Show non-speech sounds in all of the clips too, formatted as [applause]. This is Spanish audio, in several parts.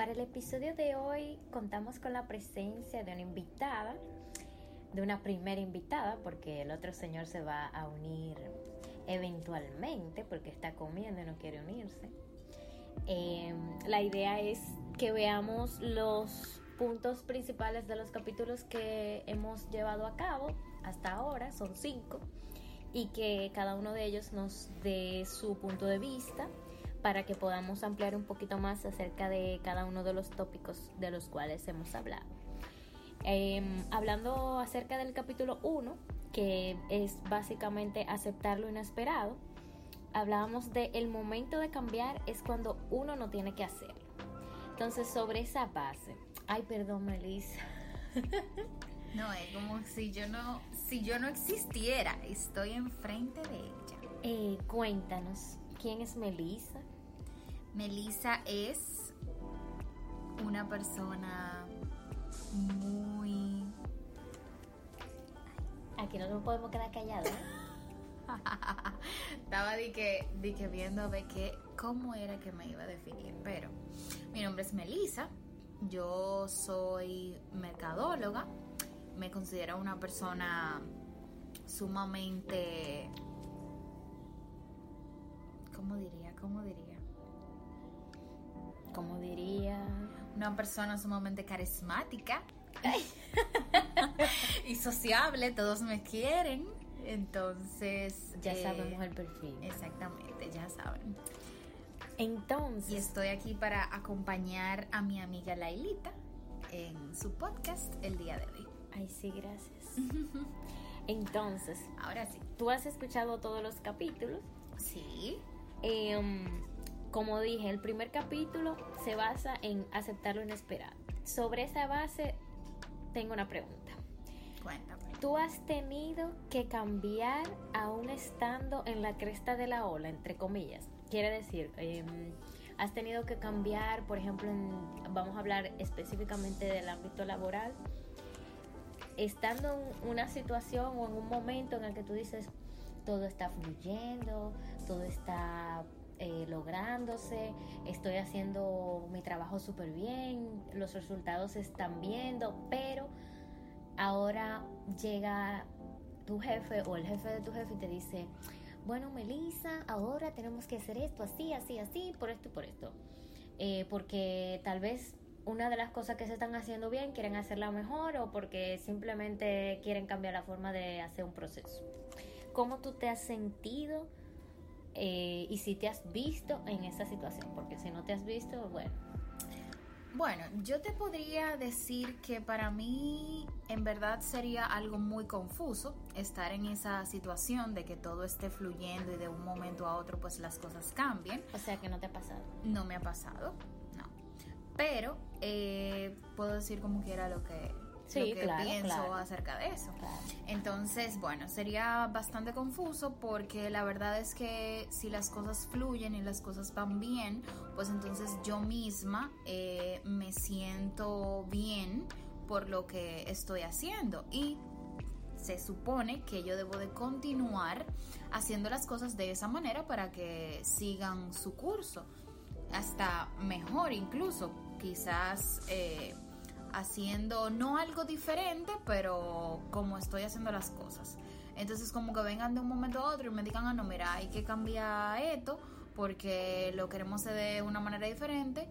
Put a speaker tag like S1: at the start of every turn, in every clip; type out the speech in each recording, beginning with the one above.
S1: Para el episodio de hoy contamos con la presencia de una invitada, de una primera invitada, porque el otro señor se va a unir eventualmente, porque está comiendo y no quiere unirse. Eh, la idea es que veamos los puntos principales de los capítulos que hemos llevado a cabo hasta ahora, son cinco, y que cada uno de ellos nos dé su punto de vista para que podamos ampliar un poquito más acerca de cada uno de los tópicos de los cuales hemos hablado. Em, hablando acerca del capítulo 1, que es básicamente aceptar lo inesperado, hablábamos de el momento de cambiar es cuando uno no tiene que hacerlo. Entonces, sobre esa base, ay, perdón, Melissa. [laughs]
S2: No, es como si yo no, si yo no existiera, estoy enfrente de ella.
S1: Eh, cuéntanos, ¿quién es Melissa?
S2: Melissa es una persona muy...
S1: Aquí no nos podemos quedar callados. [laughs]
S2: Estaba de que, de que viendo a ver que, cómo era que me iba a definir, pero mi nombre es Melissa, yo soy mercadóloga, me considero una persona sumamente, ¿cómo diría? ¿Cómo diría?
S1: Como diría...
S2: Una persona sumamente carismática [laughs] y sociable, todos me quieren. Entonces.
S1: Ya
S2: eh,
S1: sabemos el perfil.
S2: Exactamente, ya saben.
S1: Entonces.
S2: Y estoy aquí para acompañar a mi amiga Lailita en su podcast el día de hoy.
S1: Ay, sí, gracias. [laughs] Entonces,
S2: Ahora sí.
S1: tú has escuchado todos los capítulos.
S2: Sí.
S1: Em, como dije, el primer capítulo se basa en aceptar lo inesperado. Sobre esa base, tengo una pregunta.
S2: Cuéntame.
S1: ¿Tú has tenido que cambiar aún estando en la cresta de la ola, entre comillas? Quiere decir, em, has tenido que cambiar, por ejemplo, en- vamos a hablar específicamente del ámbito laboral, estando en una situación o en un momento en el que tú dices, todo está fluyendo, todo está eh, lográndose, estoy haciendo mi trabajo súper bien, los resultados se están viendo, pero ahora llega tu jefe o el jefe de tu jefe y te dice, bueno, Melissa, ahora tenemos que hacer esto así, así, así, por esto y por esto. Eh, porque tal vez una de las cosas que se están haciendo bien quieren hacerla mejor o porque simplemente quieren cambiar la forma de hacer un proceso. ¿Cómo tú te has sentido eh, y si te has visto en esa situación? Porque si no te has visto, bueno,
S2: Bueno, yo te podría decir que para mí en verdad sería algo muy confuso estar en esa situación de que todo esté fluyendo y de un momento a otro pues las cosas cambien.
S1: o sea que no te ha pasado.
S2: No me ha pasado, no. Pero eh, puedo decir como quiera lo que,
S1: Sí,
S2: lo que
S1: claro,
S2: pienso
S1: claro.
S2: acerca de eso.
S1: Claro.
S2: Entonces, bueno, sería bastante confuso porque la verdad es que si las cosas fluyen y las cosas van bien, pues entonces yo misma eh, me siento bien por lo que estoy haciendo y se supone que yo debo de continuar haciendo las cosas de esa manera para que sigan su curso hasta mejor incluso quizás eh, haciendo no algo diferente pero como estoy haciendo las cosas entonces como que vengan de un momento a otro y me digan ah no mira hay que cambiar esto porque lo queremos hacer de una manera diferente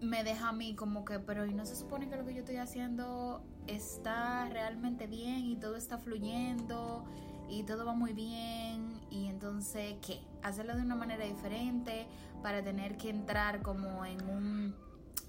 S2: me deja a mí como que, pero ¿y no se supone que lo que yo estoy haciendo está realmente bien y todo está fluyendo y todo va muy bien? Y entonces, ¿qué? Hacerlo de una manera diferente para tener que entrar como en un,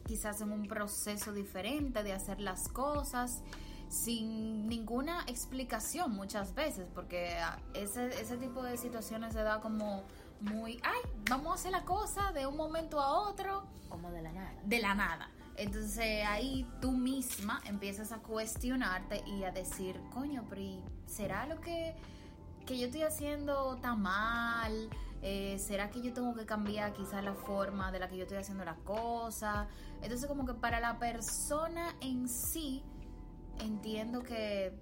S2: quizás en un proceso diferente de hacer las cosas sin ninguna explicación muchas veces, porque ah, ese, ese tipo de situaciones se da como muy, ay, vamos a hacer la cosa de un momento a otro
S1: Como de la nada.
S2: de la nada. Entonces ahí tú misma empiezas a cuestionarte y a decir, coño, pero ¿y ¿será lo que, que yo estoy haciendo tan mal? Eh, ¿Será que yo tengo que cambiar quizás la forma de la que yo estoy haciendo las cosas? Entonces como que para la persona en sí, entiendo que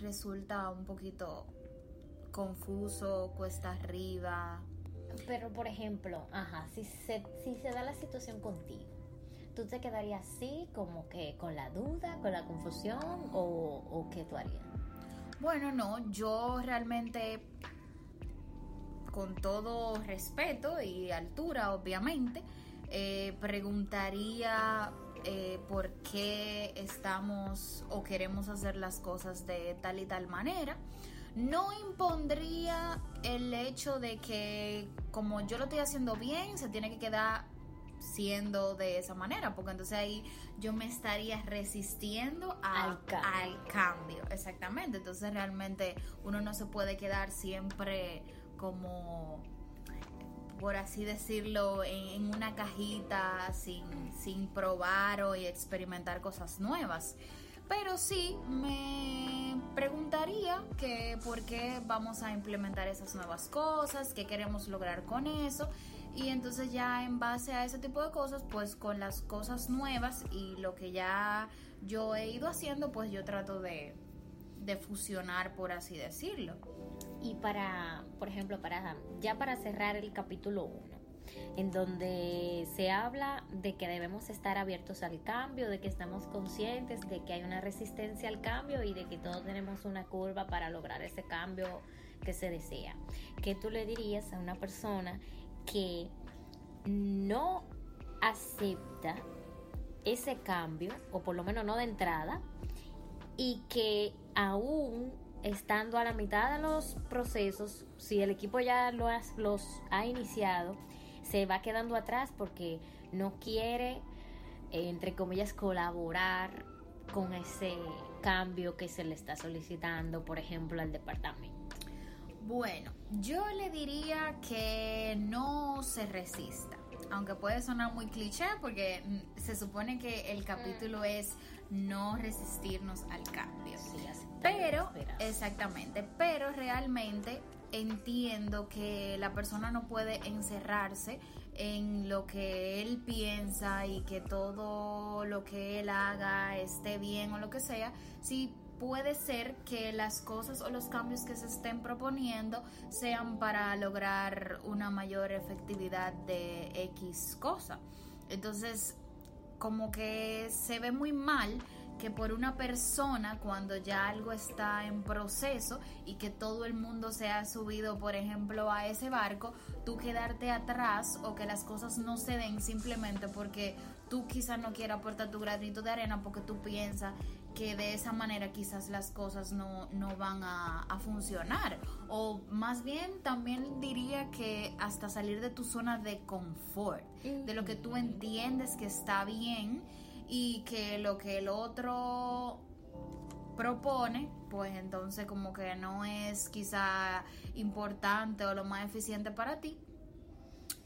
S2: resulta un poquito confuso, cuesta arriba.
S1: Pero, por ejemplo, ajá, si se, si se da la situación contigo, ¿tú te quedarías así, como que con la duda, con la confusión, o, o qué tú harías?
S2: Bueno, no, yo realmente, con todo respeto y altura, obviamente, eh, preguntaría eh, por qué estamos o queremos hacer las cosas de tal y tal manera. No impondría el hecho de que como yo lo estoy haciendo bien, se tiene que quedar siendo de esa manera, porque entonces ahí yo me estaría resistiendo al, cambio. Exactamente, entonces realmente uno no se puede quedar siempre como por así decirlo, en, una cajita sin, sin probar o experimentar cosas nuevas. Pero sí me preguntaría que por qué vamos a implementar esas nuevas cosas, qué queremos lograr con eso y entonces ya en base a ese tipo de cosas, pues con las cosas nuevas y lo que ya yo he ido haciendo, pues yo trato de, fusionar, por así decirlo.
S1: Y para, por ejemplo, para ya para cerrar el capítulo 1, en donde se habla de que debemos estar abiertos al cambio, de que estamos conscientes de que hay una resistencia al cambio y de que todos tenemos una curva para lograr ese cambio que se desea. ¿Qué tú le dirías a una persona que no acepta ese cambio, o por lo menos no de entrada, y que aún estando a la mitad de los procesos, si el equipo ya los ha iniciado, se va quedando atrás porque no quiere, eh, entre comillas, colaborar con ese cambio que se le está solicitando, por ejemplo, al departamento.
S2: Bueno, yo le diría que no se resista. Aunque puede sonar muy cliché porque mm, se supone que el capítulo mm. es no resistirnos al cambio. pero, exactamente, pero realmente entiendo que la persona no puede encerrarse en lo que él piensa y que todo lo que él haga esté bien o lo que sea, si puede ser que las cosas o los cambios que se estén proponiendo sean para lograr una mayor efectividad de X cosa. Entonces, como que se ve muy mal que por una persona cuando ya algo está en proceso y que todo el mundo se ha subido, por ejemplo, a ese barco, tú quedarte atrás o que las cosas no se den simplemente porque tú quizás no quieras aportar tu granito de arena porque tú piensas que de esa manera quizás las cosas no, van a, a, funcionar. O más bien también diría que hasta salir de tu zona de confort, de lo que tú entiendes que está bien y que lo que el otro propone, pues entonces como que no es quizá importante o lo más eficiente para ti,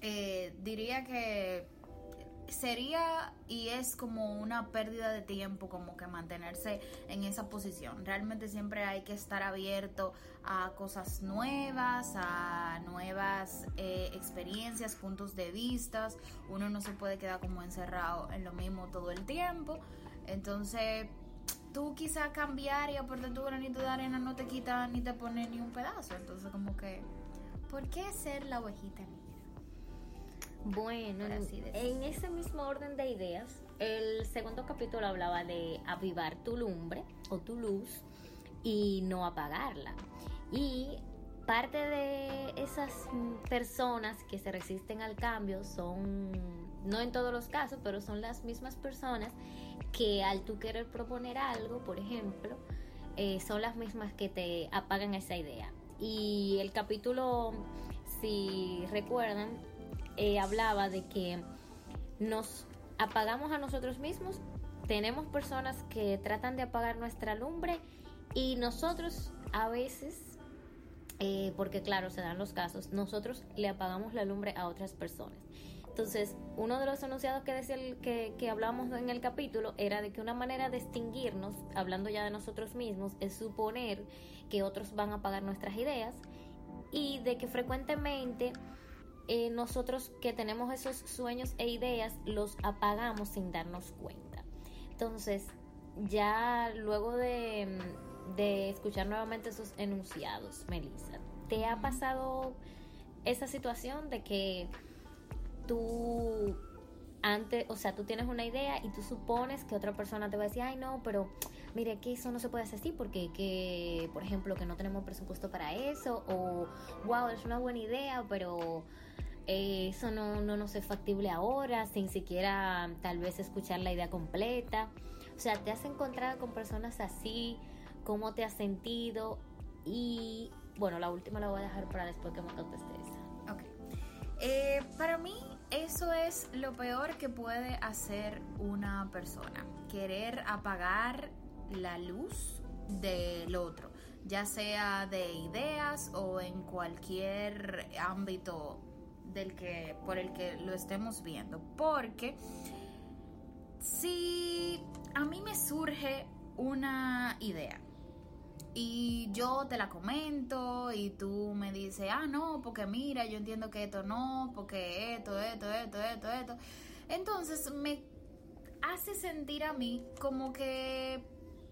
S2: eh, diría que sería y es como una pérdida de tiempo como que mantenerse en esa posición. Realmente siempre hay que estar abierto a cosas nuevas, a nuevas eh, experiencias, puntos de vista. Uno no se puede quedar como encerrado en lo mismo todo el tiempo. Entonces, tú quizá cambiar y aportar tu granito de arena no te quita ni te pone ni un pedazo. Entonces, como que, ¿por qué ser la ovejita
S1: bueno, en ese mismo orden de ideas, el segundo capítulo hablaba de avivar tu lumbre o tu luz y no apagarla. Y parte de esas personas que se resisten al cambio son, no en todos los casos, pero son las mismas personas que al tú querer proponer algo, por ejemplo, eh, son las mismas que te apagan esa idea. Y el capítulo, si recuerdan, eh, hablaba de que nos apagamos a nosotros mismos, tenemos personas que tratan de apagar nuestra lumbre y nosotros a veces, eh, porque claro, se dan los casos, nosotros le apagamos la lumbre a otras personas. Entonces, uno de los enunciados que decía el, que, que hablamos en el capítulo era de que una manera de extinguirnos, hablando ya de nosotros mismos, es suponer que otros van a apagar nuestras ideas y de que frecuentemente eh, nosotros que tenemos esos sueños e ideas los apagamos sin darnos cuenta. Entonces, ya luego de, de escuchar nuevamente esos enunciados, Melissa, ¿te ha pasado esa situación de que tú antes, o sea, tú tienes una idea y tú supones que otra persona te va a decir, ay no, pero mire que eso no se puede hacer así porque que, por ejemplo, que no tenemos presupuesto para eso o, wow, es una buena idea, pero eh, eso no, no nos es factible ahora, sin siquiera tal vez escuchar la idea completa. O sea, te has encontrado con personas así, cómo te has sentido y, bueno, la última la voy a dejar para después que me contestes.
S2: Ok. Eh, para mí eso es lo peor que puede hacer una persona, querer apagar la luz del otro, ya sea de ideas o en cualquier ámbito del que por el que lo estemos viendo, porque si a mí me surge una idea y yo te la comento y tú me dices, ah, no, porque mira, yo entiendo que esto no, porque esto, esto, esto, esto, esto. Entonces me hace sentir a mí como que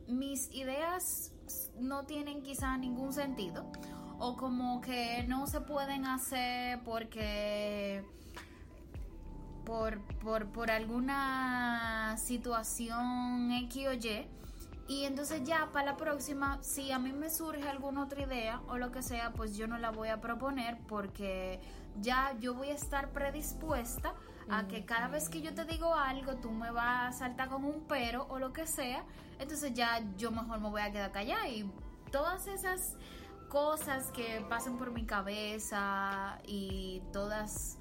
S2: mis ideas no tienen quizá ningún sentido o como que no se pueden hacer porque por, por, por alguna situación X o Y y entonces ya para la próxima, si a mí me surge alguna otra idea o lo que sea, pues yo no la voy a proponer porque ya yo voy a estar predispuesta a que cada vez que yo te digo algo, tú me vas a saltar con un pero o lo que sea. Entonces ya yo mejor me voy a quedar callada y todas esas cosas que pasan por mi cabeza y todas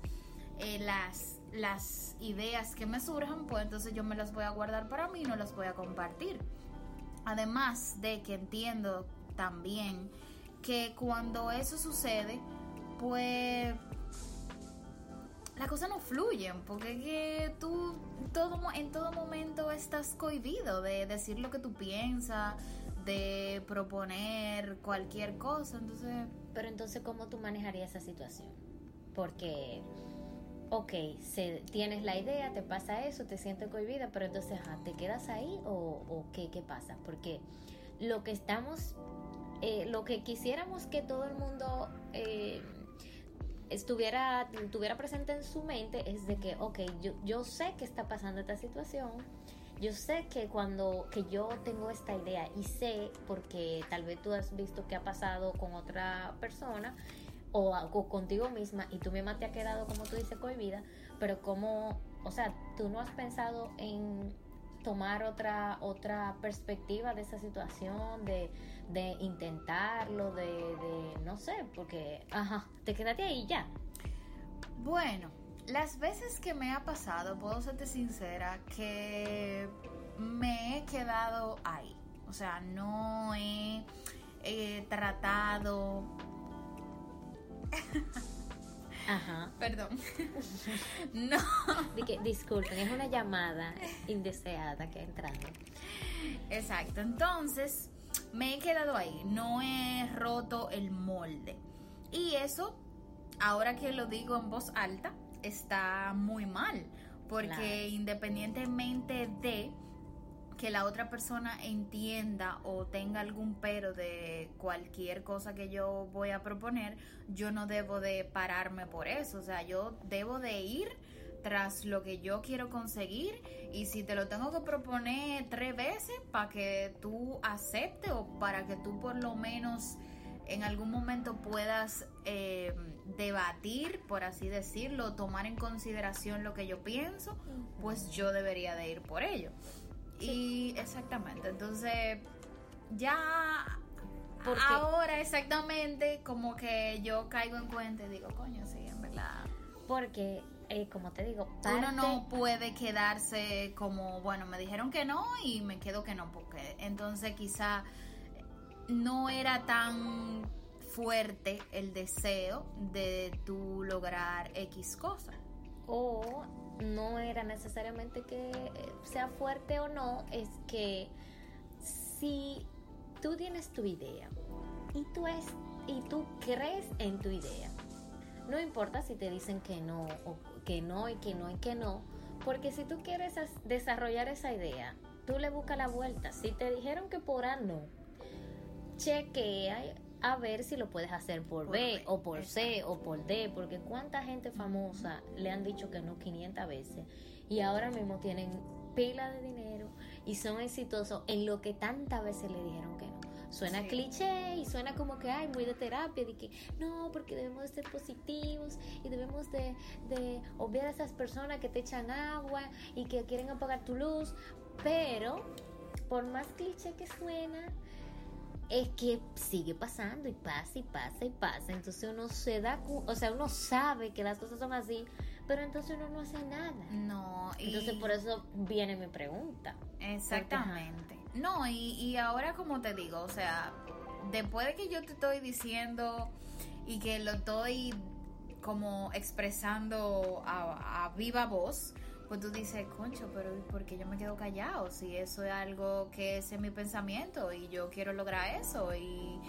S2: eh, las, las ideas que me surjan, pues entonces yo me las voy a guardar para mí y no las voy a compartir. Además de que entiendo también que cuando eso sucede, pues las cosas no fluyen, porque que tú en todo momento estás cohibido de decir lo que tú piensas, de proponer cualquier cosa, entonces...
S1: Pero entonces, ¿cómo tú manejarías esa situación? Porque ok, se, tienes la idea, te pasa eso, te sientes cohibida, pero entonces, ¿te quedas ahí o, qué, qué, pasa? Porque lo que estamos, eh, lo que quisiéramos que todo el mundo eh, estuviera, tuviera presente en su mente es de que, ok, yo, yo sé que está pasando esta situación, yo sé que cuando que yo tengo esta idea y sé porque tal vez tú has visto que ha pasado con otra persona o, contigo misma y tú misma te ha quedado, como tú dices, cohibida, pero como, o sea, tú no has pensado en tomar otra otra perspectiva de esa situación, de, de intentarlo, de, de, no sé, porque, ajá, te quedaste ahí ya.
S2: Bueno, las veces que me ha pasado, puedo serte sincera, que me he quedado ahí. O sea, no he tratado
S1: Ajá. [laughs]
S2: Perdón. [laughs] no.
S1: disculpen, es una llamada indeseada que ha entrado.
S2: Exacto. Entonces, me he quedado ahí. No he roto el molde. Y eso, ahora que lo digo en voz alta, está muy mal. Porque independientemente de que la otra persona entienda o tenga algún pero de cualquier cosa que yo voy a proponer, yo no debo de pararme por eso, o sea, yo debo de ir tras lo que yo quiero conseguir y si te lo tengo que proponer tres veces para que tú aceptes o para que tú por lo menos en algún momento puedas eh, debatir, por así decirlo, tomar en consideración lo que yo pienso, pues yo debería de ir por ello. Y exactamente, entonces ya ahora exactamente como que yo caigo en cuenta y digo, coño, sí, en verdad.
S1: Porque, eh, como te digo,
S2: uno no puede quedarse como, bueno, me dijeron que no y me quedo que no, porque entonces quizá no era tan fuerte el deseo de tú lograr X cosa.
S1: O no era necesariamente que sea fuerte o no, es que si tú tienes tu idea y tú, es, y tú crees en tu idea, no importa si te dicen que no, o que no, y que no, y que no, porque si tú quieres desarrollar esa idea, tú le buscas la vuelta. Si te dijeron que por A no, chequea a ver si lo puedes hacer por, B, o por C o por D, porque cuánta gente famosa le han dicho que no 500 veces y ahora mismo tienen pila de dinero y son exitosos en lo que tantas veces le dijeron que no. Suena cliché y suena como que hay muy de terapia, de que no, porque debemos de ser positivos y debemos de, de obviar a esas personas que te echan agua y que quieren apagar tu luz, pero por más cliché que suena, es que sigue pasando y pasa y pasa y pasa. Entonces uno se da, o sea, uno sabe que las cosas son así, pero entonces uno no hace nada.
S2: No,
S1: y... entonces por eso viene mi pregunta.
S2: Exactamente. no, y, y ahora como te digo, o sea, después de que yo te estoy diciendo y que lo estoy como expresando a, a viva voz, pues tú dices, concho, pero ¿por qué yo me quedo callado? Si eso es algo que es en mi pensamiento y yo quiero lograr eso y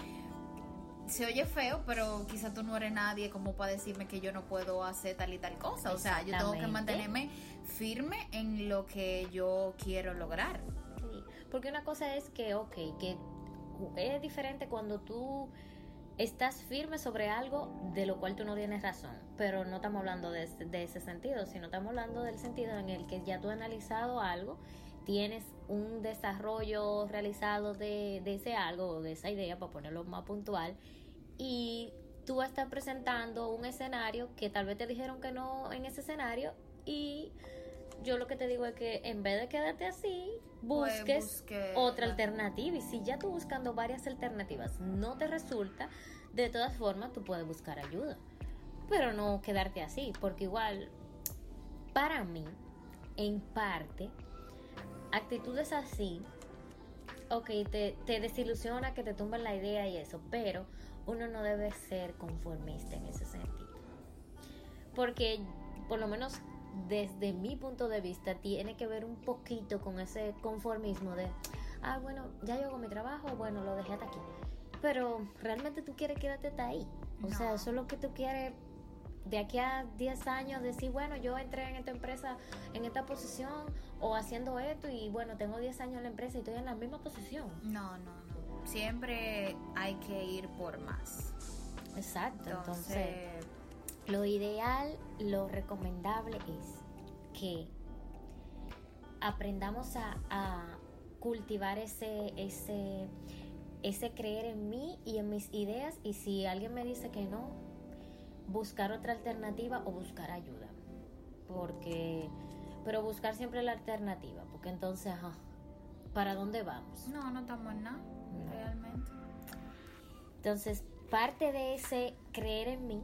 S2: se oye feo, pero quizá tú no eres nadie como para decirme que yo no puedo hacer tal y tal cosa. O sea, yo tengo que mantenerme firme en lo que yo quiero lograr.
S1: Sí, porque una cosa es que, ok, que es diferente cuando tú estás firme sobre algo de lo cual tú no tienes razón, pero no estamos hablando de, ese sentido, sino estamos hablando del sentido en el que ya tú has analizado algo, tienes un desarrollo realizado de, ese algo o de esa idea, para ponerlo más puntual, y tú estás presentando un escenario que tal vez te dijeron que no en ese escenario y yo lo que te digo es que en vez de quedarte así, pues busques otra alternativa. Y si ya tú buscando varias alternativas no te resulta, de todas formas tú puedes buscar ayuda. Pero no quedarte así, porque igual, para mí, en parte, actitudes así, ok, te, te desilusiona que te tumben la idea y eso, pero uno no debe ser conformista en ese sentido. Porque, por lo menos desde mi punto de vista, tiene que ver un poquito con ese conformismo de, ah, bueno, ya yo hago mi trabajo, bueno, lo dejé hasta aquí. Pero realmente tú quieres quedarte hasta ahí. O sea, eso es lo que tú quieres de aquí a 10 años decir, bueno, yo entré en esta empresa en esta posición o haciendo esto y bueno, tengo 10 años en la empresa y estoy en la misma posición.
S2: No, no, no. Siempre hay que ir por más.
S1: Exacto. Entonces lo ideal, lo recomendable es que aprendamos a, cultivar ese, ese, ese creer en mí y en mis ideas y si alguien me dice que no, buscar otra alternativa o buscar ayuda. Porque, pero buscar siempre la alternativa, porque entonces, ¿para dónde vamos?
S2: No, no estamos en nada, realmente.
S1: Entonces, parte de ese creer en mí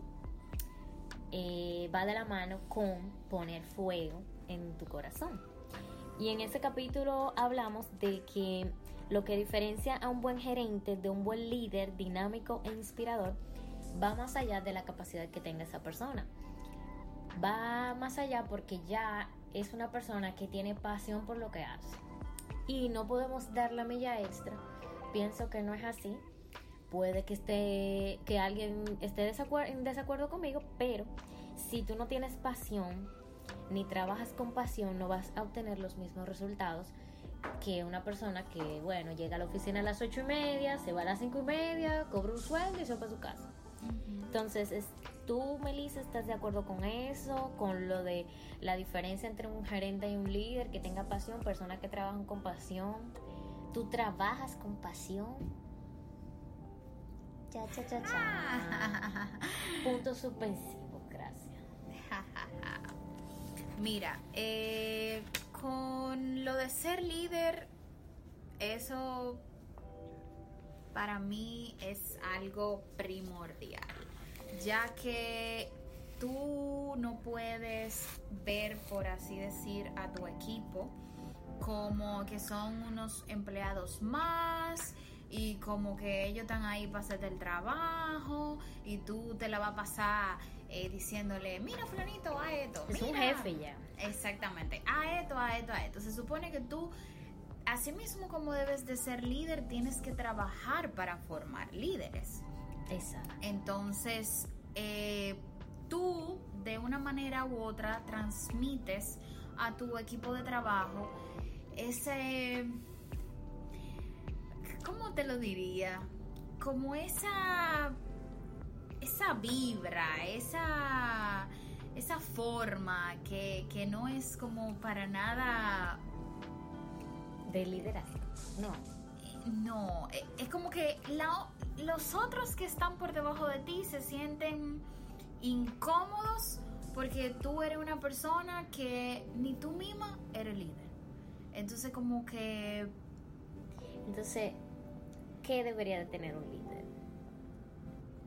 S1: eh, va de la mano con poner fuego en tu corazón. Y en ese capítulo hablamos de que lo que diferencia a un buen gerente de un buen líder dinámico e inspirador va más allá de la capacidad que tenga esa persona. Va más allá porque ya es una persona que tiene pasión por lo que hace. Y no podemos dar la milla extra. Pienso que no es así puede que esté que alguien esté en desacuerdo conmigo, pero si tú no tienes pasión ni trabajas con pasión, no vas a obtener los mismos resultados que una persona que, bueno, llega a la oficina a las ocho y media, se va a las cinco y media, cobra un sueldo y se va para su casa. Entonces, es, tú, Melissa, ¿estás de acuerdo con eso? Con lo de la diferencia entre un gerente y un líder que tenga pasión, personas que trabajan con pasión. ¿Tú trabajas con pasión? Cha, cha, cha, cha. [laughs] Punto suspensivo, gracias. [laughs]
S2: Mira, eh, con lo de ser líder, eso para mí es algo primordial, ya que tú no puedes ver, por así decir, a tu equipo como que son unos empleados más y como que ellos están ahí para hacerte el trabajo y tú te la vas a pasar eh, diciéndole, mira fulanito, a esto.
S1: Es un jefe ya.
S2: Exactamente, a esto, a esto, a esto. Se supone que tú, así mismo como debes de ser líder, tienes que trabajar para formar líderes.
S1: Exacto.
S2: Entonces, eh, tú de una manera u otra transmites a tu equipo de trabajo ese ¿cómo te lo diría? como esa esa vibra, esa esa forma que, que no es como para nada
S1: de liderazgo. No.
S2: No, e, es como que los otros que están por debajo de ti se sienten incómodos porque tú eres una persona que ni tú misma eres líder. Entonces como que...
S1: Entonces, ¿qué debería de tener un líder?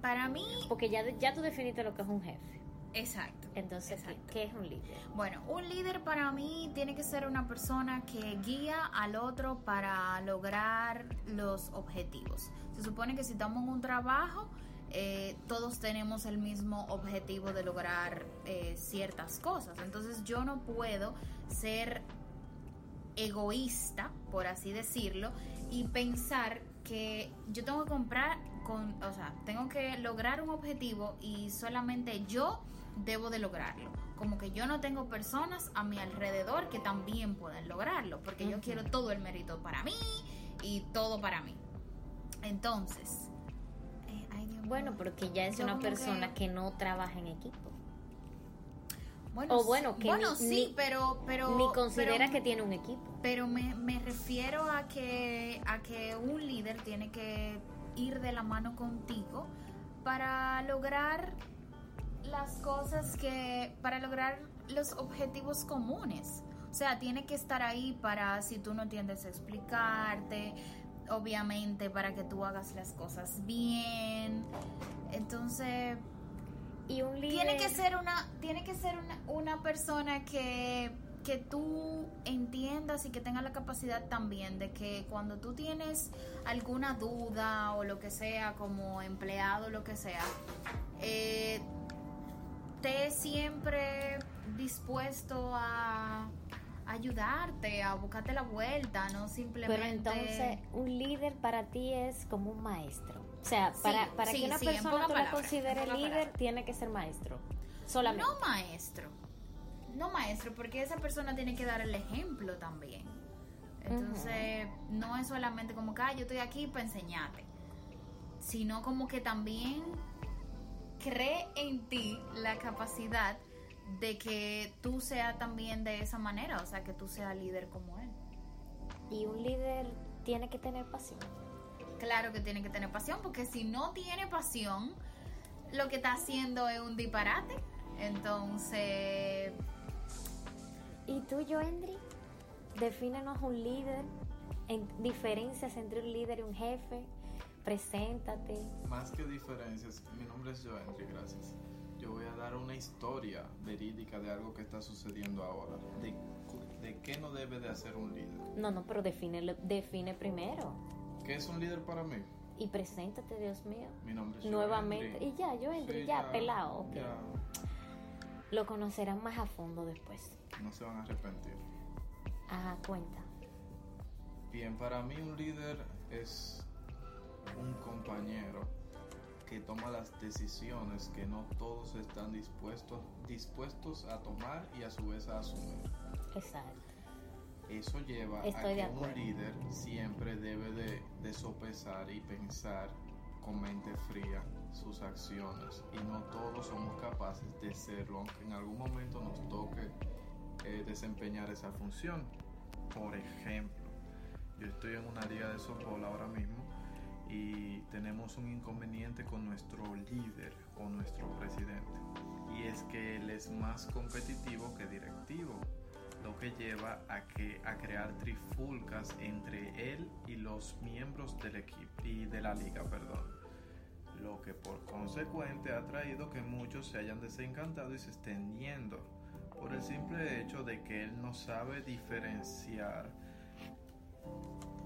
S2: Para mí...
S1: Porque ya, ya tú definiste lo que es un jefe.
S2: Exacto.
S1: Entonces, ¿qué es un líder?
S2: Bueno, un líder para mí tiene que ser una persona que guía al otro para lograr los objetivos. Se supone que si estamos en un trabajo, eh, todos tenemos el mismo objetivo de lograr eh, ciertas cosas. Entonces yo no puedo ser egoísta, por así decirlo, y pensar que yo tengo que comprar con, o sea, tengo que lograr un objetivo y solamente yo debo de lograrlo. Como que yo no tengo personas a mi alrededor que también puedan lograrlo, porque yo quiero todo el mérito para mí y todo para mí. Entonces,
S1: bueno, porque ya es una persona que... no trabaja en equipo.
S2: Bueno, o bueno, que bueno, sí, pero, pero
S1: ni considera que tiene un equipo.
S2: Pero me, me refiero a que a que un líder tiene que ir de la mano contigo para lograr las cosas que para lograr los objetivos comunes. O sea, tiene que estar ahí para si tú no entiendes explicarte, obviamente para que tú hagas las cosas bien. Entonces,
S1: y un líder...
S2: tiene que ser una tiene que ser una, una persona que que tú entiendas y que tenga la capacidad también de que cuando tú tienes alguna duda o lo que sea como empleado lo que sea eh, esté siempre dispuesto a ayudarte, a buscarte la vuelta, no simplemente...
S1: Pero entonces, un líder para ti es como un maestro. O sea, para, para que una persona tú la considere líder, tiene que ser maestro. Solamente.
S2: No maestro. No maestro, porque esa persona tiene que dar el ejemplo también. Entonces, no es solamente como que ah, yo estoy aquí para enseñarte, sino como que también cree en ti la capacidad de que tú seas también de esa manera, o sea, que tú seas líder como él.
S1: Y un líder tiene que tener pasión.
S2: Claro que tiene que tener pasión, porque si no tiene pasión, lo que está haciendo es un disparate. Entonces...
S1: ¿Y tú, Joendry? Defínenos un líder, en diferencias entre un líder y un jefe. Preséntate.
S3: Más que diferencias, mi nombre es Joendry, gracias yo voy a dar una historia verídica de algo que está sucediendo ahora. De, de qué no debe de hacer un líder.
S1: No, no, pero define, define primero.
S3: ¿Qué es un líder para mí?
S1: Y preséntate, Dios mío.
S3: Mi nombre es
S1: Nuevamente. Y ya, yo entré, ya, pelado. Lo conocerán más a fondo después.
S3: No se van a arrepentir.
S1: Ajá, cuenta.
S3: Bien, para mí un líder es un compañero que toma las decisiones que no todos están dispuestos, dispuestos a tomar y a su vez a asumir.
S1: Exacto.
S3: Eso lleva a que un líder siempre debe de, de, sopesar y pensar con mente fría sus acciones y no todos somos capaces de serlo, aunque en algún momento nos toque eh, desempeñar esa función. Por ejemplo, yo estoy en una liga de softball ahora mismo y tenemos un inconveniente con nuestro líder o nuestro presidente y es que él es más competitivo que directivo lo que lleva a que a crear trifulcas entre él y los miembros del equipo y de la liga perdón lo que por consecuente ha traído que muchos se hayan desencantado y se estén yendo por el simple hecho de que él no sabe diferenciar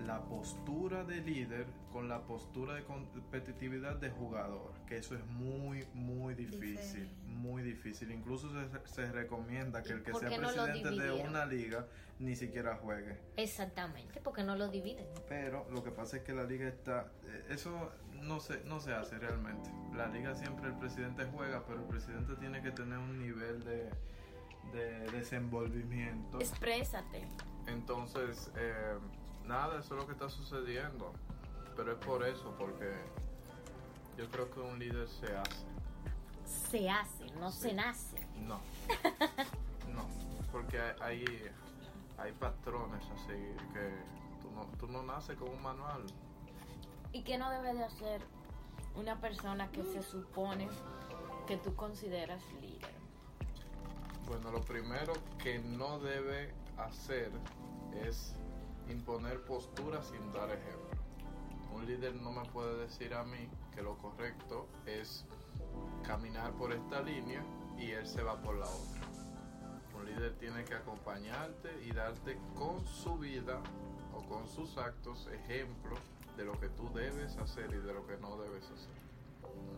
S3: la postura de líder con la postura de competitividad de jugador, que eso es muy, muy difícil, muy difícil. Incluso se, recomienda que el que sea presidente de una liga ni siquiera juegue.
S1: Exactamente, porque no lo dividen.
S3: Pero lo que pasa es que la liga está, eh, eso no se, no se hace realmente. La liga siempre el presidente juega, pero el presidente tiene que tener un nivel de, de desenvolvimiento.
S1: Exprésate.
S3: Entonces, eh, nada, eso es lo que está sucediendo. Pero es por eso, porque Yo creo que un líder se hace.
S1: Se hace, no se nace.
S3: No. [laughs] no, porque hay, hay patrones así que tú no, tú no naces con un manual.
S1: ¿Y qué no debe de hacer una persona que se supone que tú consideras líder?
S3: Bueno, lo primero que no debe hacer es imponer posturas sin dar ejemplo. Un líder no me puede decir a mí que lo correcto es caminar por esta línea y él se va por la otra. Un líder tiene que acompañarte y darte con su vida o con sus actos ejemplos de lo que tú debes hacer y de lo que no debes hacer.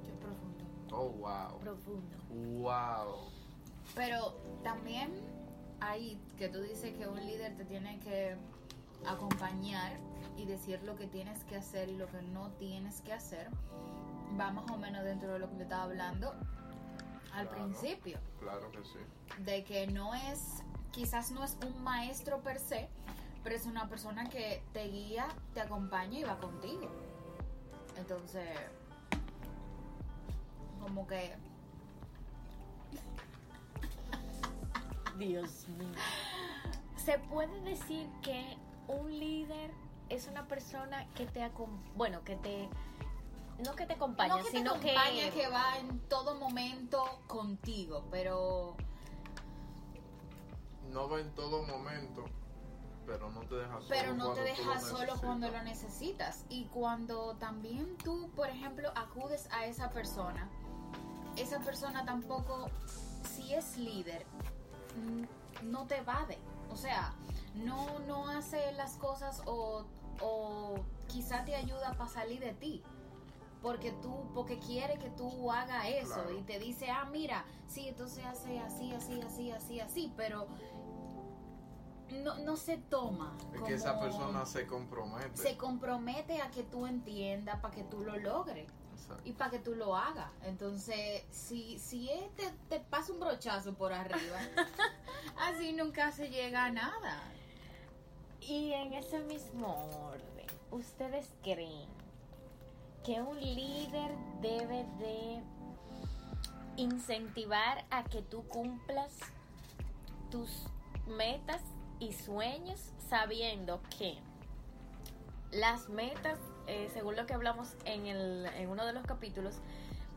S1: Qué profundo.
S3: Oh, wow.
S1: Profundo.
S3: Wow.
S2: Pero también ahí que tú dices que un líder te tiene que acompañar y decir lo que tienes que hacer y lo que no tienes que hacer, va más o menos dentro de lo que te estaba hablando al principio.
S3: Claro que sí.
S2: De que no es, quizás no es un maestro per se, pero es una persona que te guía, te acompaña y va contigo. Entonces, como que...
S1: Dios mío. Se puede decir que un líder es una persona que te bueno, que te no que te acompaña,
S2: no que
S1: sino
S2: te acompaña, que... va en todo momento contigo, pero
S3: no va en todo momento, pero no te deja solo.
S2: Pero no
S3: te
S2: deja solo cuando lo necesitas. Y cuando también tú, por ejemplo, acudes a esa persona, esa persona tampoco, si es líder, no te evade. O sea, no, no hace las cosas o, o quizá te ayuda para salir de ti porque tú, porque quiere que tú haga eso y te dice, ah, mira, sí, entonces hace así, así, así, así, así, pero no, no se toma.
S3: Es que esa persona se compromete.
S2: Se compromete a que tú entiendas para que tú lo logres. Y para que tú lo hagas. Entonces, si, si este te pasa un brochazo por arriba, [laughs] así nunca se llega a nada.
S1: Y en ese mismo orden, ¿ustedes creen que un líder debe de incentivar a que tú cumplas tus metas y sueños sabiendo que las metas, eh, según lo que hablamos en, el, en uno de los capítulos,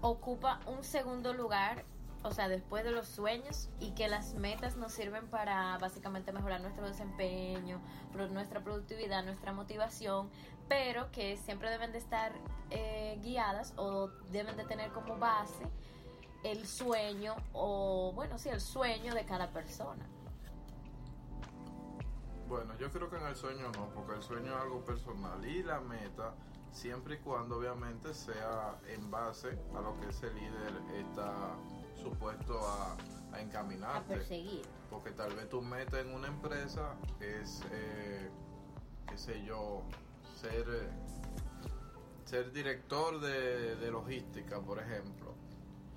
S1: ocupa un segundo lugar o sea, después de los sueños y que las metas nos sirven para básicamente mejorar nuestro desempeño, nuestra productividad, nuestra motivación, pero que siempre deben de estar eh, guiadas o deben de tener como base el sueño o, bueno, sí, el sueño de cada persona.
S3: Bueno, yo creo que en el sueño no, porque el sueño es algo personal y la meta siempre y cuando obviamente sea en base a lo que ese líder está supuesto a, a encaminarte.
S1: A perseguir.
S3: Porque tal vez tu meta en una empresa es, eh, qué sé yo, ser, ser director de, de logística, por ejemplo.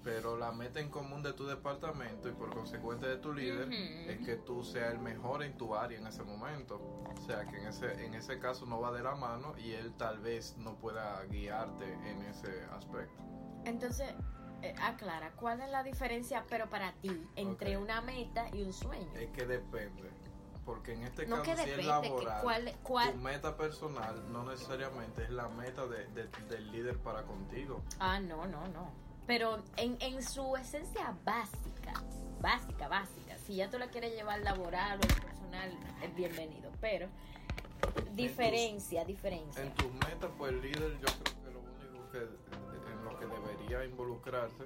S3: Pero la meta en común de tu departamento y por consecuente de tu líder es que tú seas el mejor en tu área en ese momento. O sea que en ese, en ese caso no va de la mano y él tal vez no pueda guiarte en ese aspecto.
S1: Entonces, eh, aclara, ¿cuál es la diferencia, pero para ti, entre una meta y un sueño?
S3: Es que depende. Porque en este caso, si es laboral, tu meta personal no necesariamente es la meta de, del líder para contigo.
S1: Ah, no, no, no. Pero en, en su esencia básica, básica, básica, si ya tú la quieres llevar laboral o personal, es bienvenido. Pero, diferencia, diferencia.
S3: En tus metas, pues el líder, yo creo que lo único que que debería involucrarse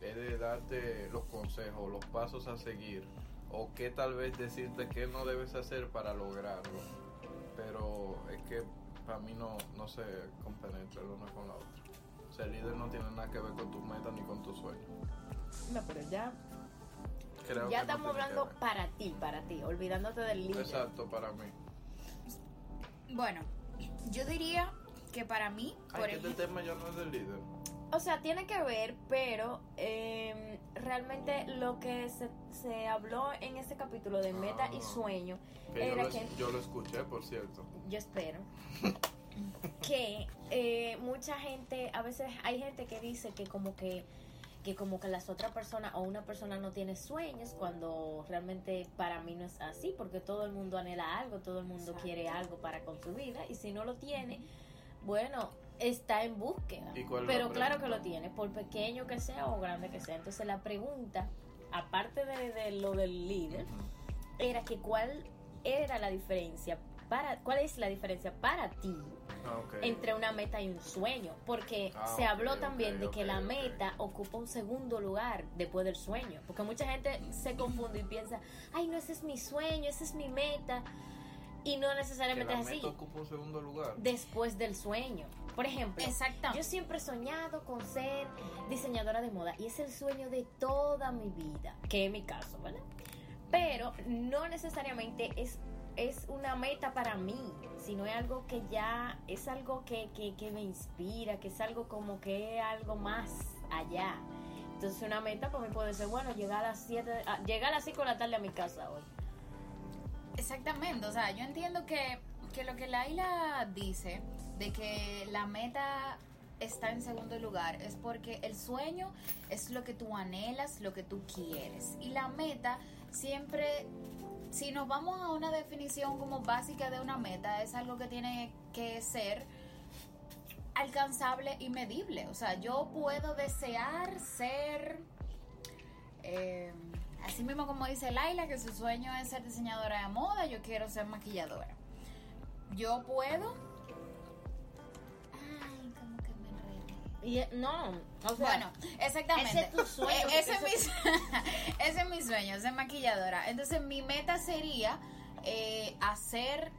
S3: es de darte los consejos, los pasos a seguir o que tal vez decirte qué no debes hacer para lograrlo. Pero es que para mí no, no se compenetra el uno con la otra. El líder no tiene nada que ver con tus metas ni con tus sueños.
S1: No, pero ya ya estamos hablando para ti, para ti, olvidándote del líder.
S3: Exacto, para mí.
S2: Bueno, yo diría que para mí,
S3: por este tema ya no es del líder.
S1: O sea, tiene que ver, pero em, realmente lo que se, se, habló en este capítulo de meta y ah, sueño
S3: era que... Yo lo escuché, por cierto.
S1: Yo espero. [laughs] que eh, mucha gente, a veces hay gente que dice que como que que como que las otras personas o una persona no tiene sueños cuando realmente para mí no es así porque todo el mundo anhela algo, todo el mundo quiere algo para con su vida y si no lo tiene, bueno, está en búsqueda. Pero claro que lo tiene, por pequeño que sea o grande que sea. Entonces la pregunta, aparte de, lo del líder, era que cuál era la diferencia para, cuál es la diferencia para ti ah, entre una meta y un sueño, porque ah, se habló también de que la meta ocupa un segundo lugar después del sueño, porque mucha gente se confunde y piensa, ay, no, ese es mi sueño, esa es mi meta, y no necesariamente es así.
S3: ocupa un segundo lugar.
S1: Después del sueño. Por ejemplo, yo siempre he soñado con ser diseñadora de moda y es el sueño de toda mi vida, que es mi caso, ¿verdad? Pero no necesariamente es es una meta para mí, sino es algo que ya es algo que, que, me inspira, que es algo como que algo más allá. Entonces una meta para mí puede ser, bueno, llegar a las 7, llegar a las 5 de la tarde a mi casa hoy.
S2: Exactamente, o sea, yo entiendo que, que lo que Laila dice de que la meta está en segundo lugar es porque el sueño es lo que tú anhelas, lo que tú quieres. Y la meta siempre si nos vamos a una definición como básica de una meta, es algo que tiene que ser alcanzable y medible. O sea, yo puedo desear ser, eh, así mismo como dice Laila, que su sueño es ser diseñadora de moda, yo quiero ser maquilladora. Yo puedo
S1: no,
S2: bueno, exactamente. Ese es tu sueño. [laughs] ese, es mi, sueño, ser maquilladora. Entonces, mi meta sería eh, hacer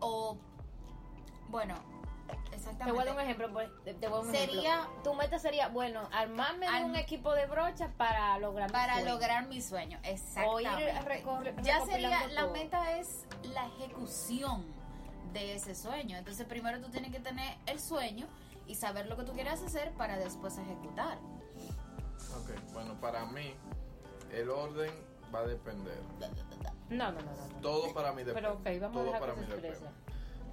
S2: o, bueno, exactamente.
S1: Te voy a dar un ejemplo. Pues, te, voy a un sería, Tu meta sería, bueno, armarme de un equipo de brochas para lograr
S2: Para lograr mi sueño, exactamente. ya sería, la meta es la ejecución de ese sueño. Entonces, primero tú tienes que tener el sueño y saber lo que tú quieres hacer para después ejecutar.
S3: Ok, bueno, para mí el orden va a depender.
S1: No, no, no, no.
S3: Todo para mí depende.
S1: Pero ok, vamos
S3: Todo
S1: a
S3: para mí depende.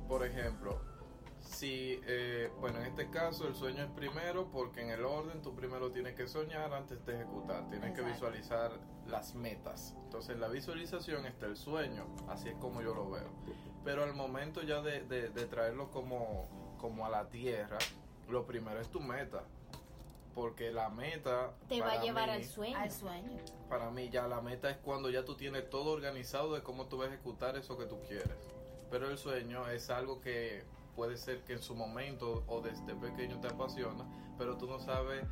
S3: Por ejemplo, si, eh, bueno, en este caso el sueño es primero porque en el orden tú primero tienes que soñar antes de ejecutar, tienes que visualizar las metas. Entonces en la visualización está el sueño, así es como yo lo veo. Pero al momento ya de, de, de traerlo como, como a la tierra, lo primero es tu meta. Porque la meta...
S1: Te va a llevar al sueño.
S2: Al sueño.
S3: Para mí ya la meta es cuando ya tú tienes todo organizado de cómo tú vas a ejecutar eso que tú quieres. Pero el sueño es algo que puede ser que en su momento o desde pequeño te apasiona, pero tú no sabes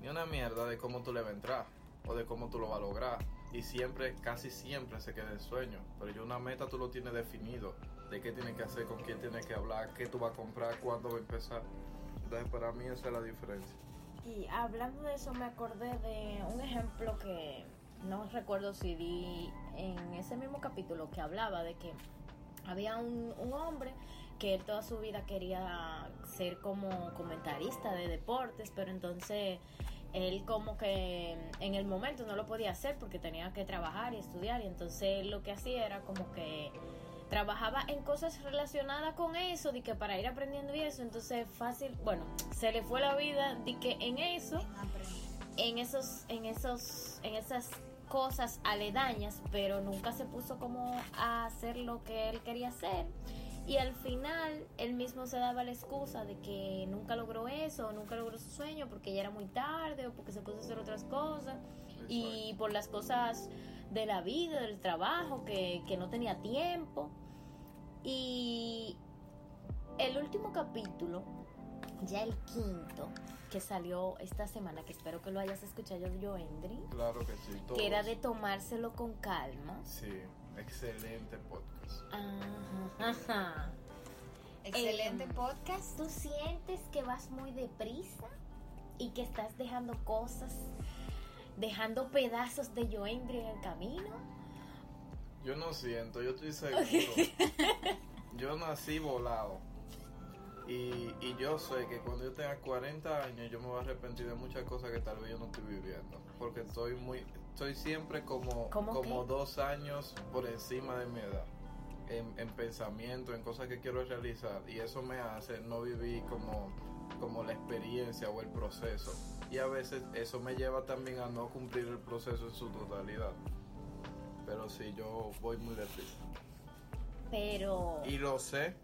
S3: ni una mierda de cómo tú le vas a entrar o de cómo tú lo vas a lograr. Y siempre, casi siempre se queda el sueño. Pero yo una meta tú lo tienes definido de qué tienes que hacer, con quién tienes que hablar, qué tú vas a comprar, cuándo va a empezar. Entonces para mí esa es la diferencia.
S1: Y hablando de eso me acordé de un ejemplo que no recuerdo si di en ese mismo capítulo que hablaba de que había un, un hombre que él toda su vida quería ser como comentarista de deportes, pero entonces él como que en el momento no lo podía hacer porque tenía que trabajar y estudiar y entonces lo que hacía era como que trabajaba en cosas relacionadas con eso, de que para ir aprendiendo y eso, entonces fácil, bueno, se le fue la vida de que en eso, en esos, en esos, en esas cosas aledañas, pero nunca se puso como a hacer lo que él quería hacer. Y al final él mismo se daba la excusa de que nunca logró eso, nunca logró su sueño porque ya era muy tarde o porque se puso a hacer otras cosas. Y por las cosas de la vida, del trabajo, que, que no tenía tiempo. Y el último capítulo, ya el quinto, que salió esta semana, que espero que lo hayas escuchado yo, Endri.
S3: Claro que sí.
S1: Que era de tomárselo con calma.
S3: Sí, excelente podcast.
S1: Ajá.
S2: Excelente em, podcast.
S1: ¿Tú sientes que vas muy deprisa y que estás dejando cosas, dejando pedazos de Joendri en el camino?
S3: Yo no siento, yo estoy seguro. [laughs] yo nací volado. Y, y, yo sé que cuando yo tenga 40 años yo me voy a arrepentir de muchas cosas que tal vez yo no estoy viviendo. Porque estoy muy, estoy siempre como, como dos años por encima de mi edad. en, en pensamiento, en cosas que quiero realizar y eso me hace no vivir como, como la experiencia o el proceso y a veces eso me lleva también a no cumplir el proceso en su totalidad. Pero sí, yo voy muy deprisa.
S1: Pero...
S3: Y lo sé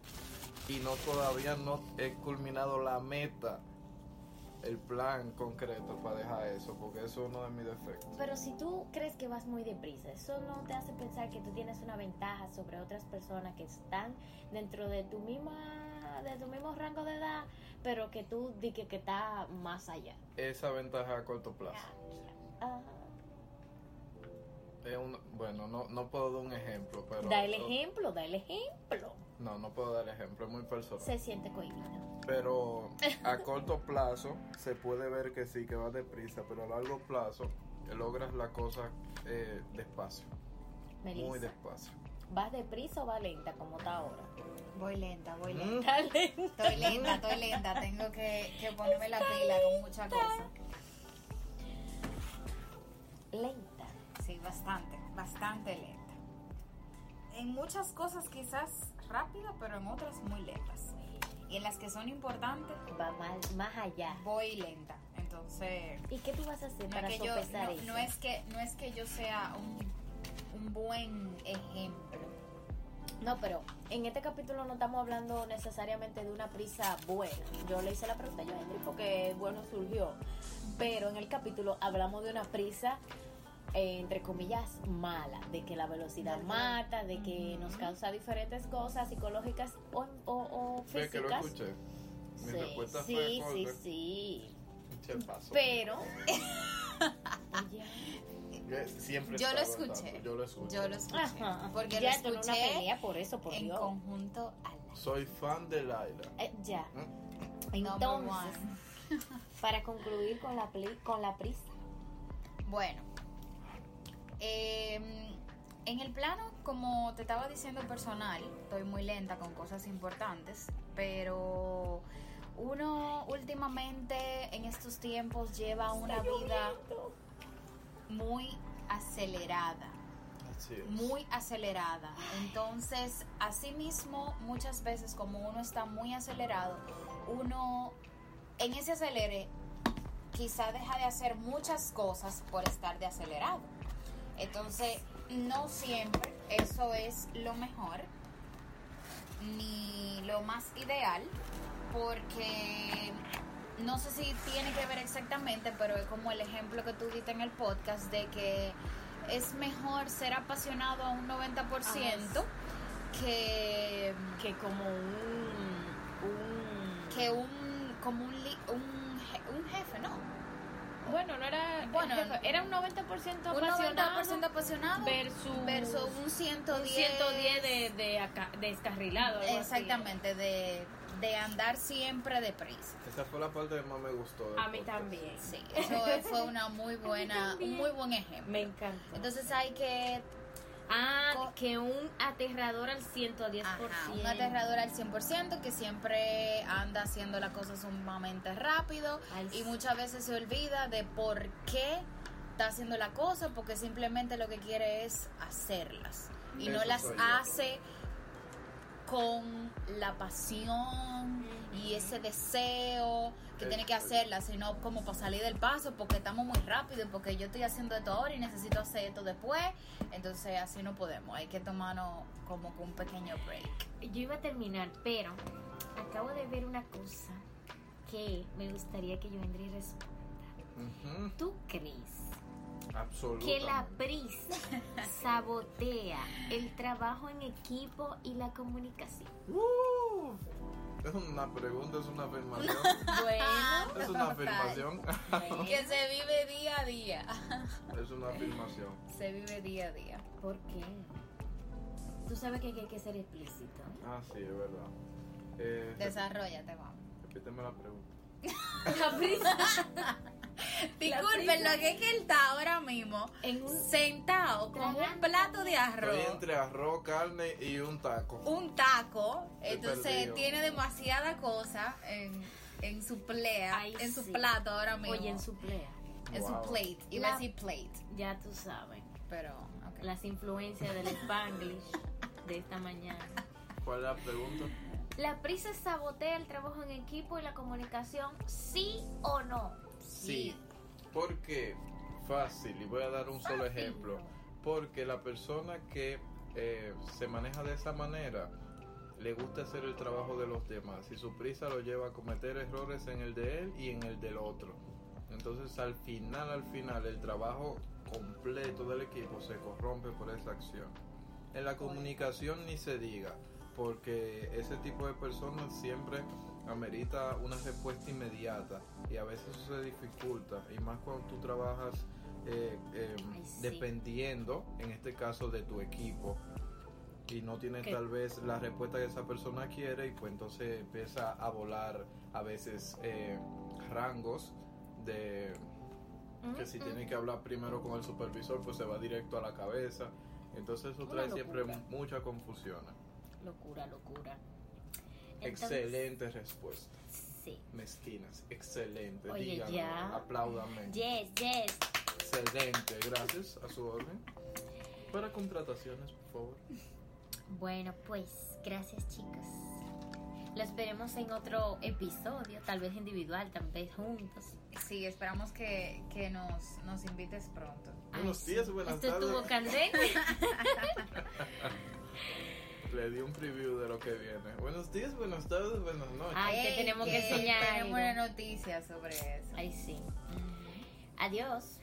S3: y no todavía no he culminado la meta el plan concreto para dejar eso, porque eso es uno de mis defectos.
S1: Pero si tú crees que vas muy deprisa, eso no te hace pensar que tú tienes una ventaja sobre otras personas que están dentro de tu misma de tu mismo rango de edad, pero que tú dices que está más allá.
S3: Esa ventaja a corto plazo. Ah. Es un, bueno, no, no puedo dar un ejemplo, pero...
S1: Da el ejemplo, da el ejemplo.
S3: No, no puedo dar ejemplo, es muy personal.
S1: Se siente cohibido.
S3: Pero [laughs] a corto plazo se puede ver que sí, que va deprisa, pero a largo plazo logras la cosa eh, despacio. Muy despacio.
S1: ¿Vas deprisa o va lenta como está ahora?
S2: Voy lenta, voy lenta. Estoy lenta, estoy lenta. Tengo que, que ponerme la pila con muchas cosas.
S1: Lenta.
S2: Sí, bastante, bastante lenta. En muchas cosas quizás rápida, pero en otras muy lentas. Y en las que son importantes,
S1: va más, más allá.
S2: Voy lenta. Entonces.
S1: ¿Y qué tú vas a hacer para
S2: que
S1: sopesar
S2: eso? No es que, no es que yo sea un, un buen ejemplo.
S1: No, pero en este capítulo no estamos hablando necesariamente de una prisa buena. Yo le hice la pregunta a Henry porque bueno surgió. Pero en el capítulo hablamos de una prisa eh, entre comillas, mala, de que la velocidad mata, de que nos causa diferentes cosas psicológicas o, o, físicas.
S3: que lo escuché. Mi
S1: sí,
S3: respuesta
S1: sí,
S3: fue
S1: sí, sí.
S3: Pero... [laughs]
S2: Siempre yo lo escuché.
S3: Yo lo escuché.
S2: Yo lo escuché. Porque ya lo escuché
S1: una pelea por eso, por
S2: en conjunto a
S3: Soy fan de Laila.
S1: Eh, ya. ¿Mm? Entonces, para concluir con la, con la prisa.
S2: Bueno, Em, en el plano, como te estaba diciendo personal, estoy muy lenta con cosas importantes, pero uno últimamente en estos tiempos lleva una vida muy acelerada. Muy acelerada. Entonces, asimismo, muchas veces como uno está muy acelerado, uno en ese acelere quizá deja de hacer muchas cosas por estar de acelerado. Entonces, no siempre eso es lo mejor ni lo más ideal porque no sé si tiene que ver exactamente, pero es como el ejemplo que tú diste en el podcast de que es mejor ser apasionado a un 90% que
S1: que como un, un
S2: que un como un, un, un jefe, ¿no?
S1: Bueno, no era. Bueno, era un 90% apasionado.
S2: Un 90% apasionado.
S1: Versus,
S2: versus un 110.
S1: 110 de, de, acá, de descarrilado.
S2: Exactamente, de, de andar siempre deprisa.
S3: Esa fue la parte que más me gustó.
S1: A mí también.
S2: Sí, eso fue una muy buena, [laughs] un muy buen ejemplo.
S1: Me encanta.
S2: Entonces hay que
S1: Ah, que un aterrador al 110%. Ajá,
S2: un aterrador al 100% que siempre anda haciendo las cosas sumamente rápido y muchas veces se olvida de por qué está haciendo la cosa porque simplemente lo que quiere es hacerlas y no las hace con la pasión y ese deseo que tiene que hacerla, sino como para salir del paso, porque estamos muy rápido, porque yo estoy haciendo esto ahora y necesito hacer esto después, entonces así no podemos, hay que tomarnos como con un pequeño break.
S1: Yo iba a terminar, pero acabo de ver una cosa que me gustaría que yo vendría y responda. ¿Tú crees que la prisa sabotea el trabajo en equipo y la comunicación?
S3: Uh. Es una pregunta, es una afirmación. [laughs]
S1: bueno,
S3: es una [laughs] afirmación.
S2: que se vive día a día.
S3: es una afirmación.
S2: Se vive día a día.
S1: ¿Por qué? Tú sabes que hay que ser explícito.
S3: Ah, sí, es verdad. Eh,
S2: Desarrollate, vamos.
S3: Repíteme la pregunta. [laughs] [laughs]
S2: Disculpen, lo que es que él está ahora mismo en un, sentado con un plato de arroz.
S3: Estoy entre arroz, carne y un taco.
S2: Un taco. entonces tiene demasiada cosa en, en su plea, en su plato ahora mismo.
S1: Oye, en su plea.
S2: En su plate. Iba a decir plate.
S1: Ya tú sabes.
S2: Pero,
S1: Las influencias del Spanglish. de esta mañana.
S3: ¿Cuál es la pregunta?
S1: ¿La prisa sabotea el trabajo en equipo y la comunicación? ¿Sí o no?
S3: Sí. ¿Por qué? Fácil, y voy a dar un solo ejemplo. Porque la persona que eh, se maneja de esa manera le gusta hacer el trabajo de los demás y su prisa lo lleva a cometer errores en el de él y en el del otro. Entonces al final, al final, el trabajo completo del equipo se corrompe por esa acción. En la comunicación ni se diga, porque ese tipo de personas siempre amerita una respuesta inmediata y a veces eso se dificulta, y más cuando tú trabajas eh, em, dependiendo, en este caso, de tu equipo y no tienes tal vez la respuesta que esa persona quiere y pues entonces empieza a volar a veces eh, rangos de que si tiene que hablar primero con el supervisor pues se va directo a la cabeza. Entonces eso trae siempre mucha confusión
S1: locura locura
S3: excelente respuesta
S1: sí
S3: mezquinas excelente
S1: Oye, Díganme, ya.
S3: apláudame
S1: yes yes
S3: excelente gracias a su orden para contrataciones por favor
S1: bueno, pues gracias chicos. Los veremos en otro episodio, tal vez individual, tal vez juntos.
S2: Sí, esperamos que, nos, nos invites pronto.
S3: Buenos días, buenas
S1: Esto
S3: tardes.
S1: estuvo candente. [laughs] [laughs]
S3: Le di un preview de lo que viene. Buenos días, buenas tardes, buenas noches.
S1: Ay, que tenemos que enseñar.
S2: Tenemos una noticia sobre eso.
S1: Ay, sí. Adiós.